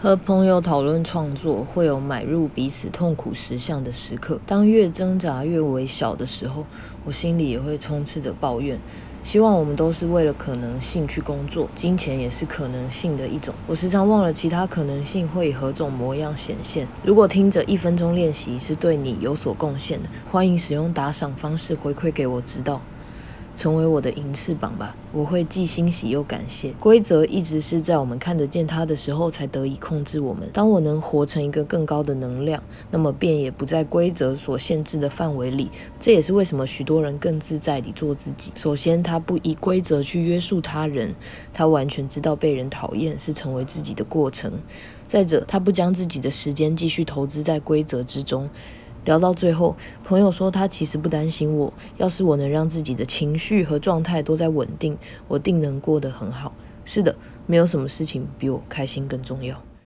和朋友讨论创作，会有买入彼此痛苦实相的时刻。当越挣扎越微小的时候，我心里也会充斥着抱怨。希望我们都是为了可能性去工作，金钱也是可能性的一种。我时常忘了其他可能性会以何种模样显现。如果听着一分钟练习是对你有所贡献的，欢迎使用打赏方式回馈给我知道。成为我的银翅膀吧，我会既欣喜又感谢。规则一直是在我们看得见它的时候才得以控制我们。当我能活成一个更高的能量，那么便也不在规则所限制的范围里。这也是为什么许多人更自在地做自己。首先，他不以规则去约束他人，他完全知道被人讨厌是成为自己的过程。再者，他不将自己的时间继续投资在规则之中。聊到最后，朋友说他其实不担心我，要是我能让自己的情绪和状态都在稳定，我定能过得很好。是的，没有什么事情比我开心更重要。